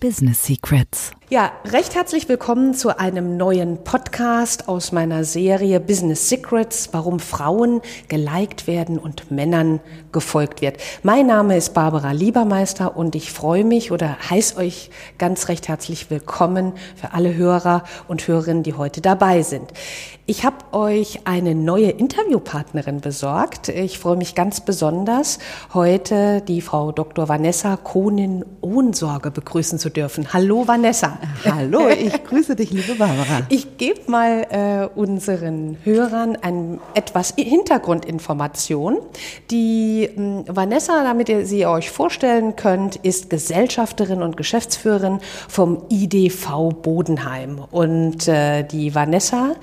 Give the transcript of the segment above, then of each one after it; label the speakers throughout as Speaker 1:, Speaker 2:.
Speaker 1: Business Secrets.
Speaker 2: Ja, recht herzlich willkommen zu einem neuen Podcast aus meiner Serie Business Secrets, warum Frauen geliked werden und Männern gefolgt wird. Mein Name ist Barbara Liebermeister und ich freue mich oder heiße euch ganz recht herzlich willkommen für alle Hörer und Hörerinnen, die heute dabei sind. Ich euch eine neue Interviewpartnerin besorgt. Ich freue mich ganz besonders, heute die Frau Dr. Vanessa Kohnin-Ohnsorge begrüßen zu dürfen. Hallo Vanessa.
Speaker 3: Hallo, ich grüße dich, liebe Barbara.
Speaker 2: Ich gebe mal äh, unseren Hörern ein, etwas Hintergrundinformation. Die äh, Vanessa, damit ihr sie euch vorstellen könnt, ist Gesellschafterin und Geschäftsführerin vom IDV Bodenheim. Und äh, die Vanessa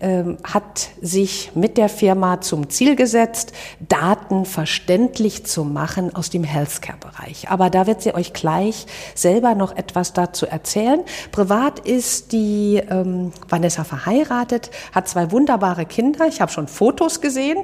Speaker 2: äh, hat sich mit der Firma zum Ziel gesetzt, Daten verständlich zu machen aus dem Healthcare-Bereich. Aber da wird sie euch gleich selber noch etwas dazu erzählen. Privat ist die ähm, Vanessa verheiratet, hat zwei wunderbare Kinder. Ich habe schon Fotos gesehen,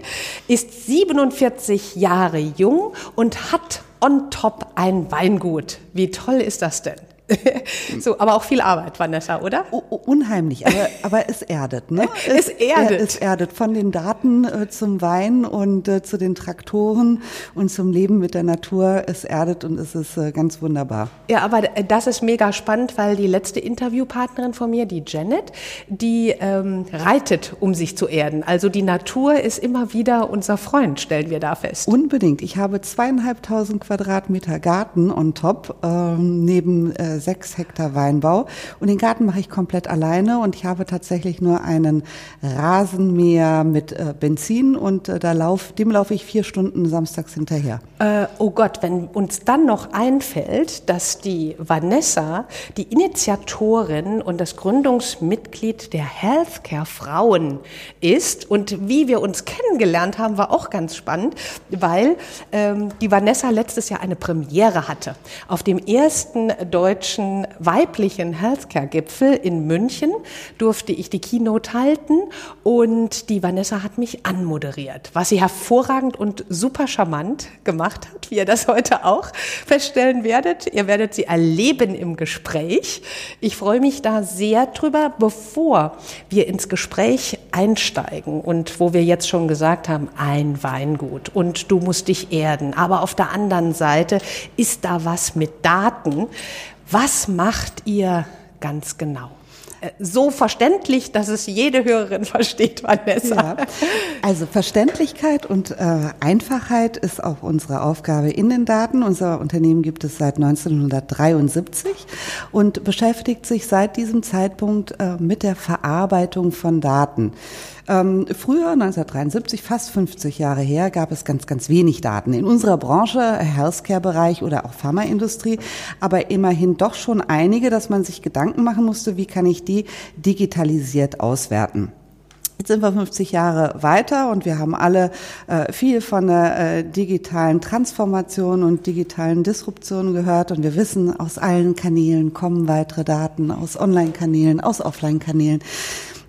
Speaker 2: ist 47 Jahre jung und hat on top ein Weingut. Wie toll ist das denn? so, aber auch viel Arbeit, Vanessa, oder?
Speaker 3: Oh, unheimlich, aber, aber es erdet, ne?
Speaker 2: Es, es erdet.
Speaker 3: Es erdet von den Daten äh, zum Wein und äh, zu den Traktoren und zum Leben mit der Natur. Es erdet und es ist äh, ganz wunderbar.
Speaker 2: Ja, aber das ist mega spannend, weil die letzte Interviewpartnerin von mir, die Janet, die ähm, reitet, um sich zu erden. Also die Natur ist immer wieder unser Freund, stellen wir da fest.
Speaker 3: Unbedingt. Ich habe zweieinhalbtausend Quadratmeter Garten on top, ähm, neben äh, sechs Hektar Weinbau. Und den Garten mache ich komplett alleine. Und ich habe tatsächlich nur einen Rasenmäher mit äh, Benzin. Und äh, da lauf, dem laufe ich vier Stunden samstags hinterher.
Speaker 2: Äh, oh Gott, wenn uns dann noch einfällt, dass die Vanessa die Initiatorin und das Gründungsmitglied der Healthcare Frauen ist und wie wir uns kennengelernt haben, war auch ganz spannend, weil ähm, die Vanessa letztes Jahr eine Premiere hatte. Auf dem ersten deutschen deutschen weiblichen Healthcare-Gipfel in München durfte ich die Keynote halten und die Vanessa hat mich anmoderiert, was sie hervorragend und super charmant gemacht hat, wie ihr das heute auch feststellen werdet. Ihr werdet sie erleben im Gespräch. Ich freue mich da sehr drüber, bevor wir ins Gespräch einsteigen und wo wir jetzt schon gesagt haben, ein Weingut und du musst dich erden. Aber auf der anderen Seite ist da was mit Daten, was macht ihr ganz genau? So verständlich, dass es jede Hörerin versteht, Vanessa. Ja.
Speaker 3: Also Verständlichkeit und äh, Einfachheit ist auch unsere Aufgabe in den Daten. Unser Unternehmen gibt es seit 1973 und beschäftigt sich seit diesem Zeitpunkt äh, mit der Verarbeitung von Daten. Ähm, früher, 1973, fast 50 Jahre her, gab es ganz, ganz wenig Daten. In unserer Branche, Healthcare-Bereich oder auch Pharmaindustrie, aber immerhin doch schon einige, dass man sich Gedanken machen musste, wie kann ich die digitalisiert auswerten. Jetzt sind wir 50 Jahre weiter und wir haben alle äh, viel von der äh, digitalen Transformation und digitalen Disruption gehört und wir wissen, aus allen Kanälen kommen weitere Daten, aus Online-Kanälen, aus Offline-Kanälen.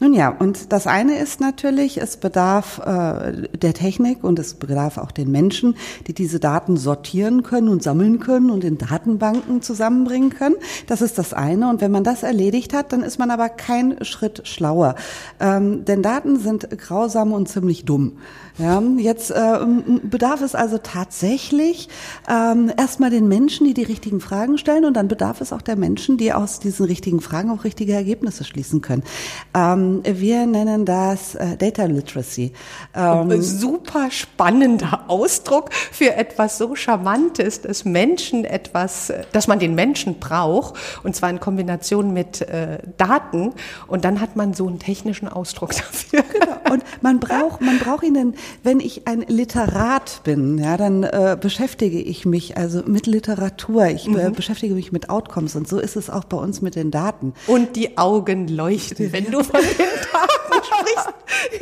Speaker 3: Nun ja, und das eine ist natürlich, es bedarf äh, der Technik und es bedarf auch den Menschen, die diese Daten sortieren können und sammeln können und in Datenbanken zusammenbringen können. Das ist das eine. Und wenn man das erledigt hat, dann ist man aber kein Schritt schlauer. Ähm, denn Daten sind grausam und ziemlich dumm. Ja, jetzt äh, bedarf es also tatsächlich ähm, erstmal den Menschen, die die richtigen Fragen stellen und dann bedarf es auch der Menschen, die aus diesen richtigen Fragen auch richtige Ergebnisse schließen können. Ähm, wir nennen das äh, Data Literacy.
Speaker 2: Ähm, Super spannender Ausdruck für etwas so Charmantes, dass Menschen etwas, dass man den Menschen braucht und zwar in Kombination mit äh, Daten und dann hat man so einen technischen Ausdruck dafür.
Speaker 3: Genau. Und man braucht, man braucht ihn wenn ich ein Literat bin, ja, dann äh, beschäftige ich mich also mit Literatur, ich äh, mhm. beschäftige mich mit Outcomes und so ist es auch bei uns mit den Daten.
Speaker 2: Und die Augen leuchten, wenn du von den Daten sprichst.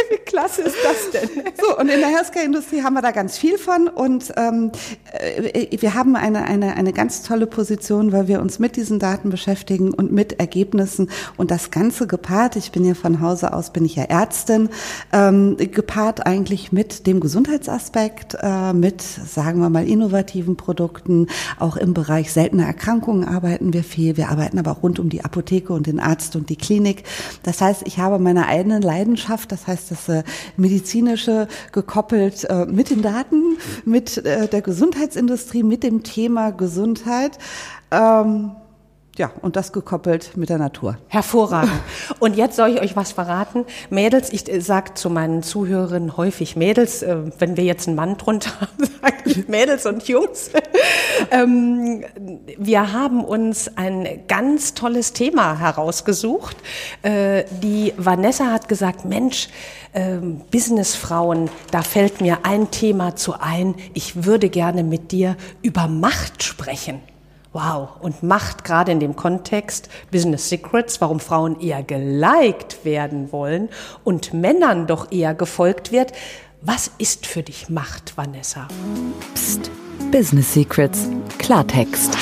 Speaker 2: Wie klasse ist das denn?
Speaker 3: So, und in der Healthcare-Industrie haben wir da ganz viel von und ähm, äh, wir haben eine, eine, eine ganz tolle Position, weil wir uns mit diesen Daten beschäftigen und mit Ergebnissen und das Ganze gepaart, ich bin ja von Hause aus, bin ich ja Ärztin, ähm, gepaart eigentlich mit dem Gesundheitsaspekt, äh, mit, sagen wir mal, innovativen Produkten, auch im Bereich seltener Erkrankungen arbeiten wir viel, wir arbeiten aber auch rund um die Apotheke und den Arzt und die Klinik. Das heißt, ich habe meine eigene Leidenschaft, das heißt, das äh, medizinische gekoppelt äh, mit den Daten, mit äh, der Gesundheitsindustrie, mit dem Thema Gesundheit. Ähm, ja, und das gekoppelt mit der Natur.
Speaker 2: Hervorragend. Und jetzt soll ich euch was verraten. Mädels, ich äh, sage zu meinen Zuhörerinnen häufig Mädels, äh, wenn wir jetzt einen Mann drunter haben, sage ich Mädels und Jungs. ähm, wir haben uns ein ganz tolles Thema herausgesucht. Äh, die Vanessa hat gesagt, Mensch, ähm, Businessfrauen, da fällt mir ein Thema zu ein. Ich würde gerne mit dir über Macht sprechen. Wow, und Macht gerade in dem Kontext Business Secrets, warum Frauen eher geliked werden wollen und Männern doch eher gefolgt wird. Was ist für dich Macht, Vanessa?
Speaker 1: Psst, Business Secrets, Klartext.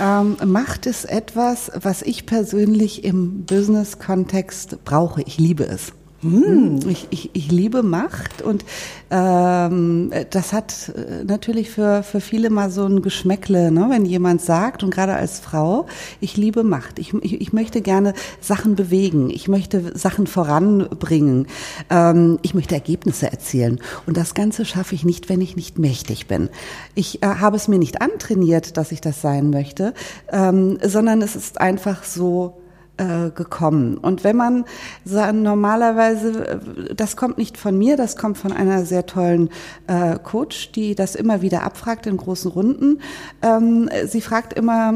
Speaker 3: Ähm, Macht ist etwas, was ich persönlich im Business-Kontext brauche. Ich liebe es. Hm. Ich, ich, ich liebe Macht und ähm, das hat äh, natürlich für, für viele mal so ein Geschmäckle, ne? wenn jemand sagt, und gerade als Frau, ich liebe Macht, ich, ich, ich möchte gerne Sachen bewegen, ich möchte Sachen voranbringen, ähm, ich möchte Ergebnisse erzielen. Und das Ganze schaffe ich nicht, wenn ich nicht mächtig bin. Ich äh, habe es mir nicht antrainiert, dass ich das sein möchte, ähm, sondern es ist einfach so, äh, gekommen. Und wenn man normalerweise, äh, das kommt nicht von mir, das kommt von einer sehr tollen äh, Coach, die das immer wieder abfragt in großen Runden. Ähm, sie fragt immer,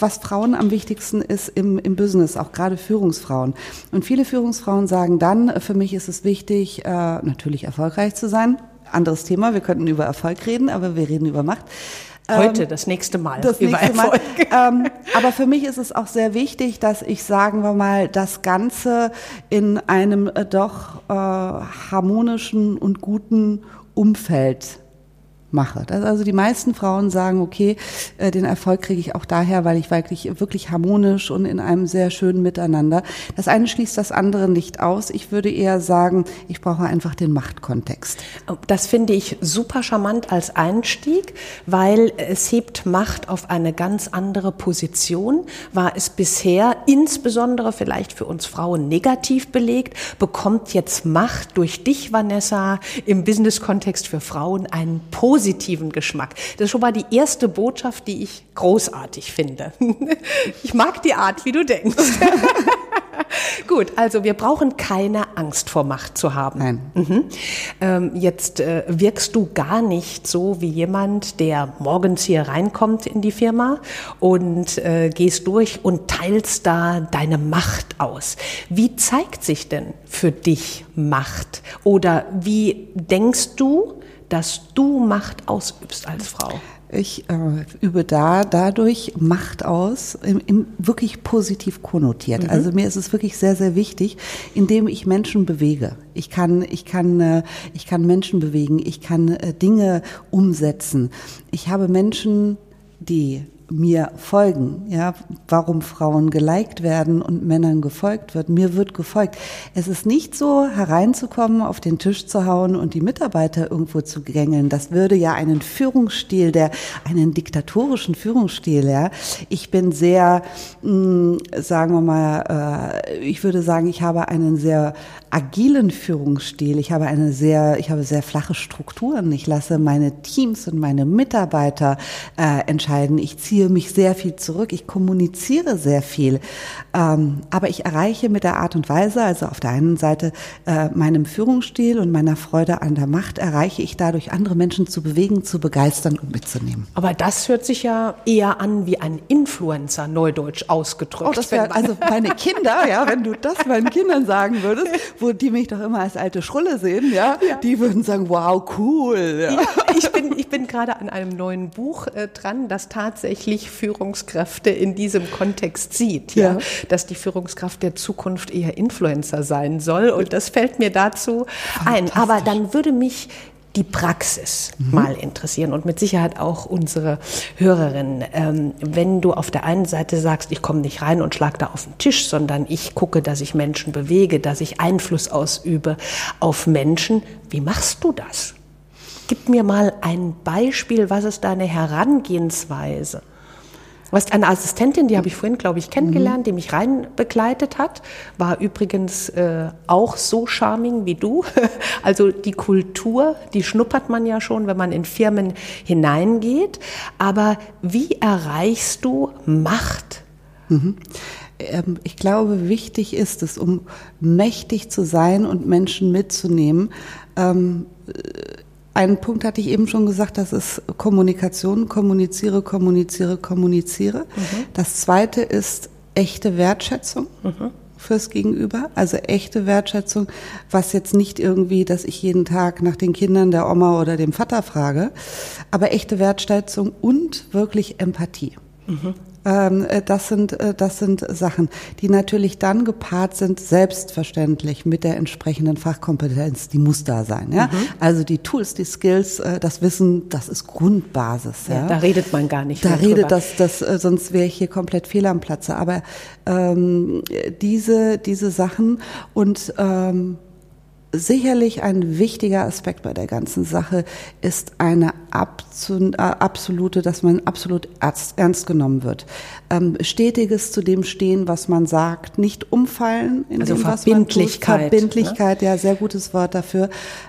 Speaker 3: was Frauen am wichtigsten ist im, im Business, auch gerade Führungsfrauen. Und viele Führungsfrauen sagen dann, für mich ist es wichtig, äh, natürlich erfolgreich zu sein. Anderes Thema, wir könnten über Erfolg reden, aber wir reden über Macht.
Speaker 2: Heute, ähm, das nächste Mal.
Speaker 3: Das nächste Mal. Ähm, aber für mich ist es auch sehr wichtig, dass ich, sagen wir mal, das Ganze in einem äh, doch äh, harmonischen und guten Umfeld mache. Das also die meisten Frauen sagen, okay, äh, den Erfolg kriege ich auch daher, weil ich wirklich, wirklich harmonisch und in einem sehr schönen Miteinander. Das eine schließt das andere nicht aus. Ich würde eher sagen, ich brauche einfach den Machtkontext.
Speaker 2: Das finde ich super charmant als Einstieg, weil es hebt Macht auf eine ganz andere Position. War es bisher insbesondere vielleicht für uns Frauen negativ belegt, bekommt jetzt Macht durch dich, Vanessa, im Business-Kontext für Frauen einen positiven positiven Geschmack. Das ist schon mal die erste Botschaft, die ich großartig finde. Ich mag die Art, wie du denkst. Gut, also wir brauchen keine Angst vor Macht zu haben.
Speaker 3: Nein.
Speaker 2: Mhm. Ähm, jetzt äh, wirkst du gar nicht so wie jemand, der morgens hier reinkommt in die Firma und äh, gehst durch und teilst da deine Macht aus. Wie zeigt sich denn für dich Macht? Oder wie denkst du, dass du Macht ausübst als Frau?
Speaker 3: Ich äh, übe da dadurch Macht aus, im, im wirklich positiv konnotiert. Mhm. Also mir ist es wirklich sehr, sehr wichtig, indem ich Menschen bewege. Ich kann, ich kann, äh, ich kann Menschen bewegen. Ich kann äh, Dinge umsetzen. Ich habe Menschen, die mir folgen, ja, warum Frauen geliked werden und Männern gefolgt wird. Mir wird gefolgt. Es ist nicht so, hereinzukommen, auf den Tisch zu hauen und die Mitarbeiter irgendwo zu gängeln. Das würde ja einen Führungsstil, der, einen diktatorischen Führungsstil, ja. Ich bin sehr, mh, hm, sagen wir mal, äh, ich würde sagen, ich habe einen sehr agilen Führungsstil. Ich habe eine sehr, ich habe sehr flache Strukturen. Ich lasse meine Teams und meine Mitarbeiter äh, entscheiden. Ich ziehe mich sehr viel zurück. Ich kommuniziere sehr viel. Ähm, aber ich erreiche mit der Art und Weise, also auf der einen Seite äh, meinem Führungsstil und meiner Freude an der Macht, erreiche ich dadurch andere Menschen zu bewegen, zu begeistern und mitzunehmen.
Speaker 2: Aber das hört sich ja eher an wie ein Influencer, neudeutsch ausgedrückt.
Speaker 3: Oh, das wäre also meine Kinder, ja, wenn du das meinen Kindern sagen würdest, wo die mich doch immer als alte Schrulle sehen, ja, ja. die würden sagen, wow, cool. Ja. ja
Speaker 2: ich bin, ich bin gerade an einem neuen Buch äh, dran, das tatsächlich Führungskräfte in diesem Kontext sieht, ja. ja, dass die Führungskraft der Zukunft eher Influencer sein soll. Und das fällt mir dazu ein. Aber dann würde mich die Praxis mhm. mal interessieren und mit Sicherheit auch unsere Hörerinnen. Ähm, wenn du auf der einen Seite sagst, ich komme nicht rein und schlag da auf den Tisch, sondern ich gucke, dass ich Menschen bewege, dass ich Einfluss ausübe auf Menschen, wie machst du das? Gib mir mal ein Beispiel, was ist deine Herangehensweise? Du hast eine Assistentin, die habe ich vorhin, glaube ich, kennengelernt, mhm. die mich rein begleitet hat. War übrigens äh, auch so charming wie du. Also die Kultur, die schnuppert man ja schon, wenn man in Firmen hineingeht. Aber wie erreichst du Macht?
Speaker 3: Mhm ähm, ich glaube, wichtig ist es, um mächtig zu sein und Menschen mitzunehmen, ähm, einen Punkt hatte ich eben schon gesagt, das ist Kommunikation, kommuniziere, kommuniziere, kommuniziere. Mhm. Das zweite ist echte Wertschätzung. Mhm. Fürs Gegenüber, also echte Wertschätzung, was jetzt nicht irgendwie, dass ich jeden Tag nach den Kindern der Oma oder dem Vater frage, aber echte Wertschätzung und wirklich Empathie. Mhm. Ähm, äh, das sind, äh, das sind Sachen, die natürlich dann gepaart sind, selbstverständlich mit der entsprechenden Fachkompetenz, die muss da sein. Ja? Mhm. Also die Tools, die Skills, äh, das Wissen, das ist Grundbasis. Ja?
Speaker 2: ja da redet man gar nicht.
Speaker 3: Da redet das, das, sonst wäre ich hier komplett fehl am Platze. Aber ähm, diese, diese Sachen und ähm, Sicherlich ein wichtiger Aspekt bei der ganzen Sache ist eine äh, absolute, dass man absolut ernst genommen wird. Ähm, stetiges zu dem stehen, was man sagt, nicht umfallen
Speaker 2: in also dem, was Verbindlichkeit.
Speaker 3: Man tut. Verbindlichkeit, ne? ja, sehr gutes Wort dafür.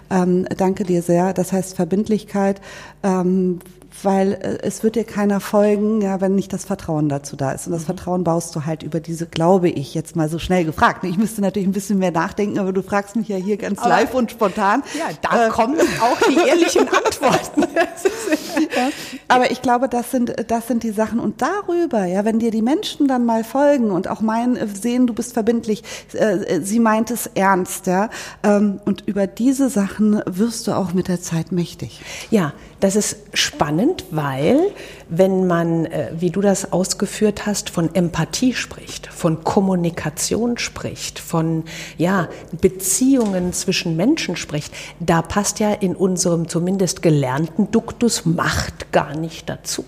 Speaker 3: Ähm, danke dir sehr. Das heißt Verbindlichkeit, ähm, weil äh, es wird dir keiner folgen, ja, wenn nicht das Vertrauen dazu da ist. Und das mhm. Vertrauen baust du halt über diese, glaube ich, jetzt mal so schnell gefragt. Ich müsste natürlich ein bisschen mehr nachdenken, aber du fragst mich ja hier ganz aber, live und spontan.
Speaker 2: Ja, da äh, kommen auch die ehrlichen Antworten.
Speaker 3: ja, aber ich glaube, das sind, das sind die Sachen. Und darüber, ja, wenn dir die Menschen dann mal folgen und auch meinen, äh, sehen, du bist verbindlich, äh, sie meint es ernst, ja, ähm, und über diese Sachen wirst du auch mit der Zeit mächtig.
Speaker 2: Ja, das ist spannend, weil wenn man, äh, wie du das ausgeführt hast, von Empathie spricht, von Kommunikation spricht, von ja, Beziehungen zwischen Menschen spricht, da passt ja in unserem zumindest gelernten Duktus Macht gar nicht dazu.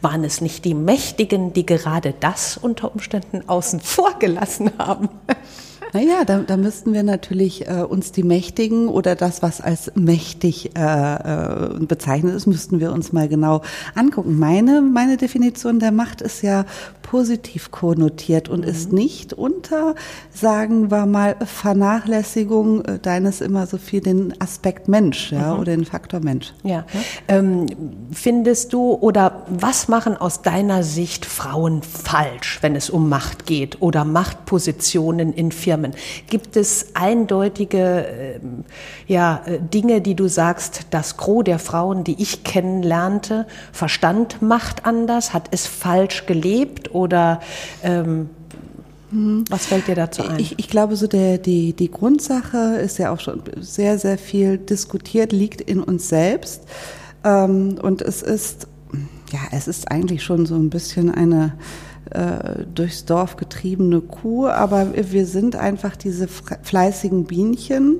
Speaker 2: Waren es nicht die Mächtigen, die gerade das unter Umständen außen vor gelassen haben?
Speaker 3: Naja, da, da müssten wir natürlich äh, uns die Mächtigen oder das, was als mächtig äh, äh, bezeichnet ist, müssten wir uns mal genau angucken. Meine, meine Definition der Macht ist ja positiv konnotiert und mhm. ist nicht unter, sagen wir mal, Vernachlässigung äh, deines immer so viel den Aspekt Mensch ja, mhm. oder den Faktor Mensch.
Speaker 2: Ja. Ähm, findest du oder was machen aus deiner Sicht Frauen falsch, wenn es um Macht geht oder Machtpositionen in Firmen? Gibt es eindeutige äh, ja, äh, Dinge, die du sagst, das Gros der Frauen, die ich kennenlernte, verstand Macht anders, hat es falsch gelebt oder ähm, was fällt dir dazu ein?
Speaker 3: Ich, ich, glaube, so der, die, die Grundsache ist ja auch schon sehr, sehr viel diskutiert, liegt in uns selbst. Ähm, und es ist, ja, es ist eigentlich schon so ein bisschen eine äh, durchs Dorf getriebene Kuh, aber wir sind einfach diese fleißigen Bienchen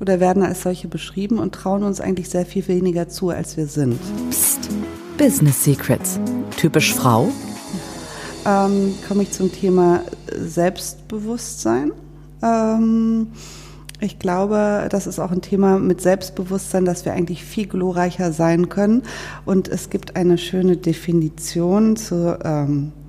Speaker 3: oder werden als solche beschrieben und trauen uns eigentlich sehr viel weniger zu, als wir sind.
Speaker 1: Psst. Business Secrets. Typisch Frau?
Speaker 3: ähm, komme ich zum Thema Selbstbewusstsein. Ähm, ich glaube, das ist auch ein Thema mit Selbstbewusstsein, dass wir eigentlich viel glorreicher sein können. Und es gibt eine schöne Definition zu ähm, äh,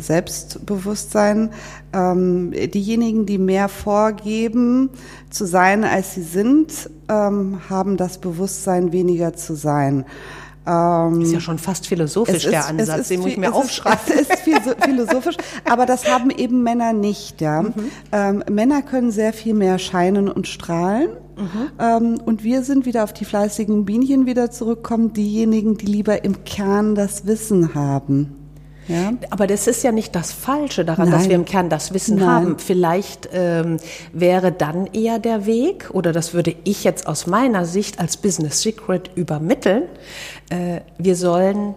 Speaker 3: Selbstbewusstsein. Ähm, diejenigen, die mehr vorgeben zu sein, als sie sind, ähm, haben das Bewusstsein, weniger zu sein.
Speaker 2: Ähm, ist ja schon fast philosophisch ist, der Ansatz, den muss ich mir aufschreiben.
Speaker 3: es ist philosophisch, aber das haben eben Männer nicht. Ja, mhm. ähm, Männer können sehr viel mehr scheinen und strahlen. Mhm. Ähm, und wir sind wieder auf die fleißigen Bienchen wieder zurückkommen, diejenigen, die lieber im Kern das Wissen haben. Ja?
Speaker 2: Aber das ist ja nicht das Falsche daran,
Speaker 3: Nein.
Speaker 2: dass wir im Kern das Wissen
Speaker 3: Nein.
Speaker 2: haben. Vielleicht ähm, wäre dann eher der Weg, oder das würde ich jetzt aus meiner Sicht als Business Secret übermitteln, äh, wir sollen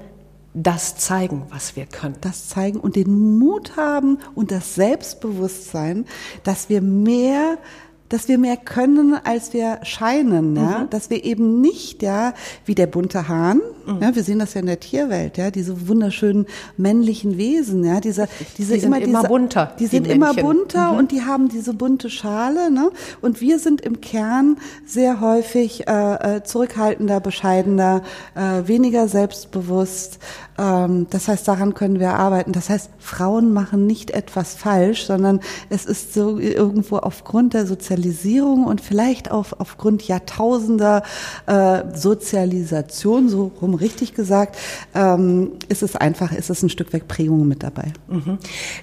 Speaker 2: das zeigen, was wir können.
Speaker 3: das zeigen und den Mut haben und das Selbstbewusstsein, dass wir mehr dass wir mehr können, als wir scheinen, ja, dass wir eben nicht, ja, wie der bunte Hahn, ja, wir sehen das ja in der Tierwelt, ja, diese wunderschönen männlichen Wesen, ja, diese, diese
Speaker 2: Die sind
Speaker 3: immer,
Speaker 2: immer
Speaker 3: diese,
Speaker 2: bunter,
Speaker 3: die
Speaker 2: die
Speaker 3: sind immer
Speaker 2: Männchen.
Speaker 3: bunter und die haben diese bunte Schale, ne, und wir sind im Kern sehr häufig äh, äh, zurückhaltender, bescheidener, äh, weniger selbstbewusst. Ähm, das heißt, daran können wir arbeiten. Das heißt, Frauen machen nicht etwas falsch, sondern es ist so irgendwo aufgrund der Sozialisierung und vielleicht auch aufgrund Jahrtausender äh, Sozialisation, so rum richtig gesagt, ähm, ist es einfach, ist es ein Stück weit Prägung mit dabei.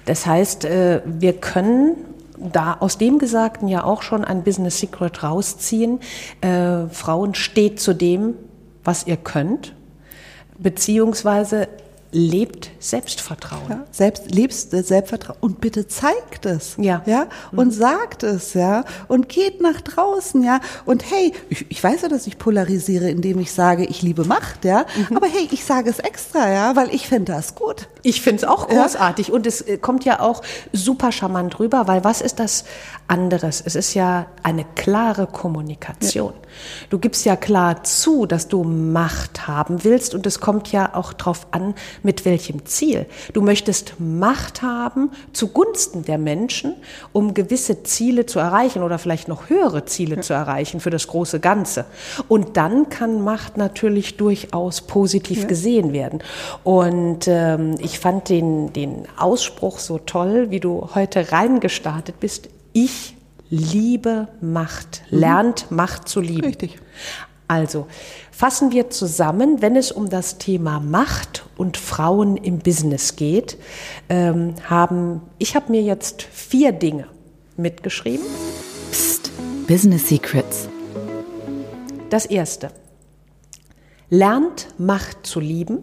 Speaker 2: Das heißt, äh, wir können da aus dem Gesagten ja auch schon ein Business Secret rausziehen. Äh, Frauen steht zu dem, was ihr könnt, beziehungsweise lebt Selbstvertrauen.
Speaker 3: Ja, selbst lebst Selbstvertrauen und bitte zeigt es.
Speaker 2: Ja.
Speaker 3: Ja. Und sagt es, ja. Und geht nach draußen, ja. Und hey, ich, ich weiß ja, dass ich polarisiere, indem ich sage, ich liebe Macht, ja. Aber hey, ich sage es extra, ja, weil ich finde das gut.
Speaker 2: Ich finde es auch großartig und es äh, kommt ja auch super charmant rüber, weil was ist das anderes? Es ist ja eine klare Kommunikation. Du gibst ja klar zu, dass du Macht haben willst und es kommt ja auch drauf an, mit welchem Ziel. Du möchtest Macht haben zugunsten der Menschen, um gewisse Ziele zu erreichen oder vielleicht noch höhere Ziele zu erreichen für das große Ganze. Und dann kann Macht natürlich durchaus positiv gesehen werden. Und ähm, ich fand den, den Ausspruch so toll, wie du heute reingestartet bist. Ich liebe Macht. Lernt Macht zu lieben.
Speaker 3: Richtig.
Speaker 2: Also fassen wir zusammen, wenn es um das Thema Macht und Frauen im Business geht, ähm, haben ich habe mir jetzt vier Dinge mitgeschrieben.
Speaker 1: Psst, Business Secrets.
Speaker 2: Das erste: Lernt Macht zu lieben.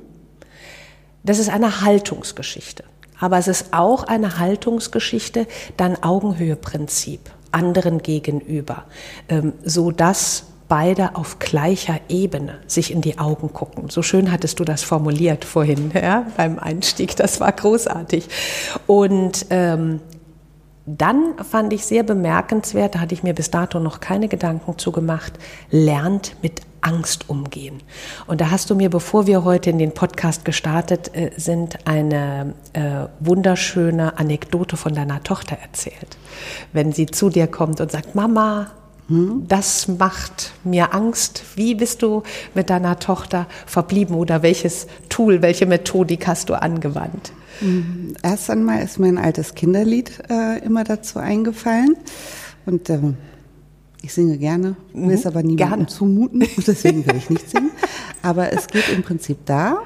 Speaker 2: Das ist eine Haltungsgeschichte. Aber es ist auch eine Haltungsgeschichte, dann Augenhöheprinzip anderen gegenüber, ähm, so dass beide auf gleicher Ebene sich in die Augen gucken. So schön hattest du das formuliert vorhin ja, beim Einstieg. Das war großartig. Und ähm, dann fand ich sehr bemerkenswert, da hatte ich mir bis dato noch keine Gedanken zu gemacht, lernt mit Angst umgehen. Und da hast du mir, bevor wir heute in den Podcast gestartet äh, sind, eine äh, wunderschöne Anekdote von deiner Tochter erzählt. Wenn sie zu dir kommt und sagt, Mama, das macht mir Angst. Wie bist du mit deiner Tochter verblieben oder welches Tool, welche Methodik hast du angewandt?
Speaker 3: Erst einmal ist mir ein altes Kinderlied äh, immer dazu eingefallen. Und ähm, ich singe gerne, will es aber niemandem zumuten, deswegen will ich nicht singen. Aber es geht im Prinzip da.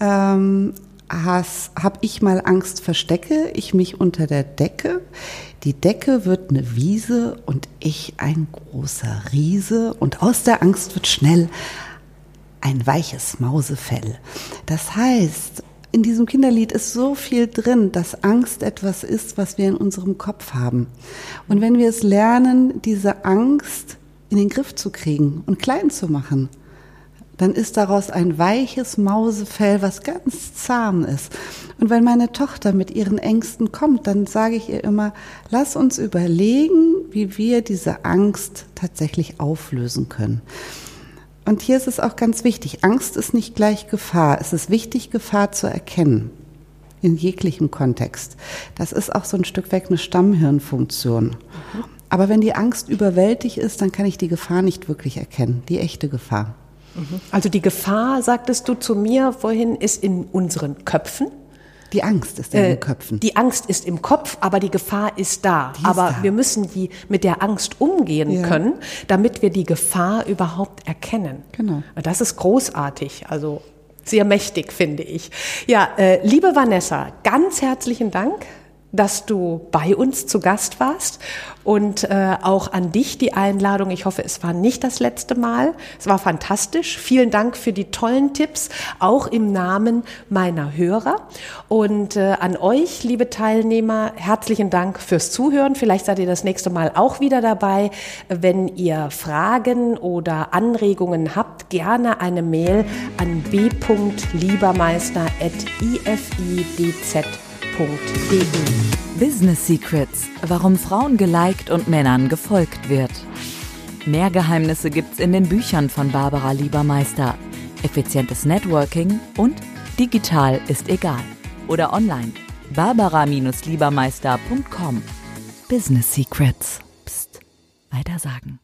Speaker 3: Ähm, habe ich mal Angst, verstecke ich mich unter der Decke. Die Decke wird eine Wiese und ich ein großer Riese. Und aus der Angst wird schnell ein weiches Mausefell. Das heißt, in diesem Kinderlied ist so viel drin, dass Angst etwas ist, was wir in unserem Kopf haben. Und wenn wir es lernen, diese Angst in den Griff zu kriegen und klein zu machen, dann ist daraus ein weiches Mausefell, was ganz zahm ist. Und wenn meine Tochter mit ihren Ängsten kommt, dann sage ich ihr immer, lass uns überlegen, wie wir diese Angst tatsächlich auflösen können. Und hier ist es auch ganz wichtig, Angst ist nicht gleich Gefahr. Es ist wichtig, Gefahr zu erkennen. In jeglichem Kontext. Das ist auch so ein Stück weg eine Stammhirnfunktion. Aber wenn die Angst überwältigt ist, dann kann ich die Gefahr nicht wirklich erkennen, die echte Gefahr.
Speaker 2: Also die Gefahr, sagtest du zu mir vorhin, ist in unseren Köpfen.
Speaker 3: Die Angst ist in
Speaker 2: Äh,
Speaker 3: den Köpfen.
Speaker 2: Die Angst ist im Kopf, aber die Gefahr ist da.
Speaker 3: Ist
Speaker 2: aber
Speaker 3: da.
Speaker 2: wir müssen die mit der Angst umgehen
Speaker 3: Ja.
Speaker 2: können, damit wir die Gefahr überhaupt erkennen.
Speaker 3: Genau.
Speaker 2: Das ist großartig. Also sehr mächtig, finde ich. Ja, äh, liebe Vanessa, ganz herzlichen Dank dass du bei uns zu Gast warst und äh, auch an dich die Einladung. Ich hoffe, es war nicht das letzte Mal. Es war fantastisch. Vielen Dank für die tollen Tipps, auch im Namen meiner Hörer. Und äh, an euch, liebe Teilnehmer, herzlichen Dank fürs Zuhören. Vielleicht seid ihr das nächste Mal auch wieder dabei. Wenn ihr Fragen oder Anregungen habt, gerne eine Mail an b.liebermeister.ifidz.com www.ftf.de.
Speaker 1: Business Secrets, warum Frauen geliked und Männern gefolgt wird. Mehr Geheimnisse gibt's in den Büchern von Barbara Liebermeister. Effizientes Networking und digital ist egal. Oder online. Barbara-Liebermeister.com. Business Secrets. Psst. Weitersagen.